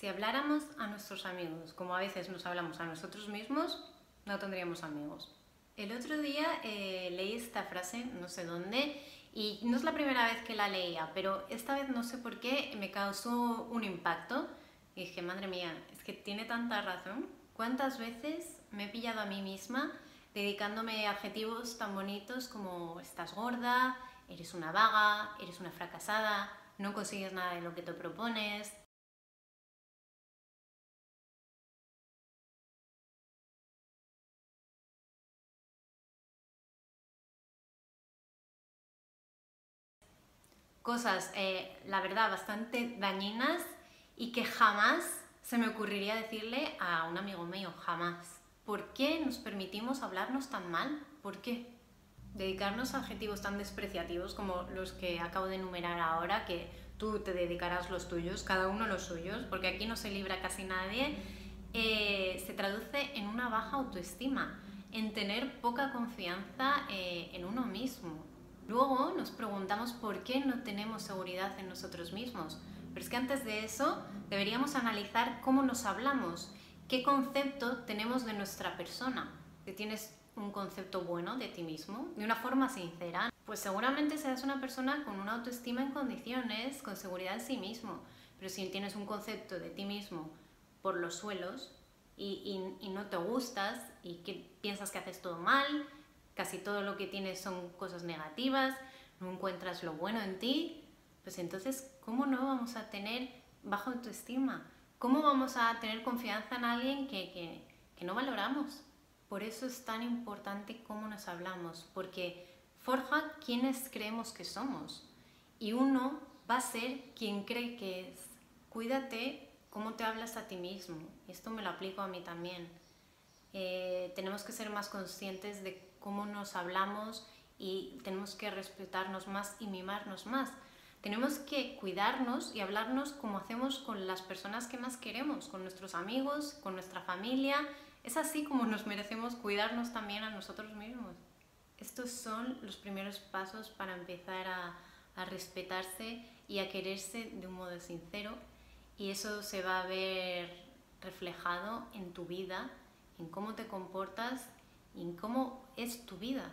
Si habláramos a nuestros amigos como a veces nos hablamos a nosotros mismos, no tendríamos amigos. El otro día eh, leí esta frase, no sé dónde, y no es la primera vez que la leía, pero esta vez no sé por qué me causó un impacto. Y dije, madre mía, es que tiene tanta razón. ¿Cuántas veces me he pillado a mí misma dedicándome adjetivos tan bonitos como estás gorda, eres una vaga, eres una fracasada, no consigues nada de lo que te propones, cosas, eh, la verdad, bastante dañinas y que jamás se me ocurriría decirle a un amigo mío, jamás. ¿Por qué nos permitimos hablarnos tan mal? ¿Por qué? Dedicarnos a adjetivos tan despreciativos como los que acabo de enumerar ahora, que tú te dedicarás los tuyos, cada uno los suyos, porque aquí no se libra casi nadie, eh, se traduce en una baja autoestima, en tener poca confianza eh, en uno mismo, Luego nos preguntamos por qué no tenemos seguridad en nosotros mismos. Pero es que antes de eso deberíamos analizar cómo nos hablamos, qué concepto tenemos de nuestra persona. Si tienes un concepto bueno de ti mismo, de una forma sincera, pues seguramente seas una persona con una autoestima en condiciones, con seguridad en sí mismo. Pero si tienes un concepto de ti mismo por los suelos y, y no te gustas y que piensas que haces todo mal, casi todo lo que tienes son cosas negativas, no encuentras lo bueno en ti, pues entonces, ¿cómo no vamos a tener baja autoestima? ¿Cómo vamos a tener confianza en alguien que, que no valoramos? Por eso es tan importante cómo nos hablamos, porque forja quienes creemos que somos. Y uno va a ser quien cree que es. Cuídate cómo te hablas a ti mismo. Esto me lo aplico a mí también. Eh, tenemos que ser más conscientes de cómo nos hablamos y tenemos que respetarnos más y mimarnos más. Tenemos que cuidarnos y hablarnos como hacemos con las personas que más queremos, con nuestros amigos, con nuestra familia. Es así como nos merecemos cuidarnos también a nosotros mismos. Estos son los primeros pasos para empezar a, a respetarse y a quererse de un modo sincero y eso se va a ver reflejado en tu vida, en cómo te comportas y en cómo es tu vida.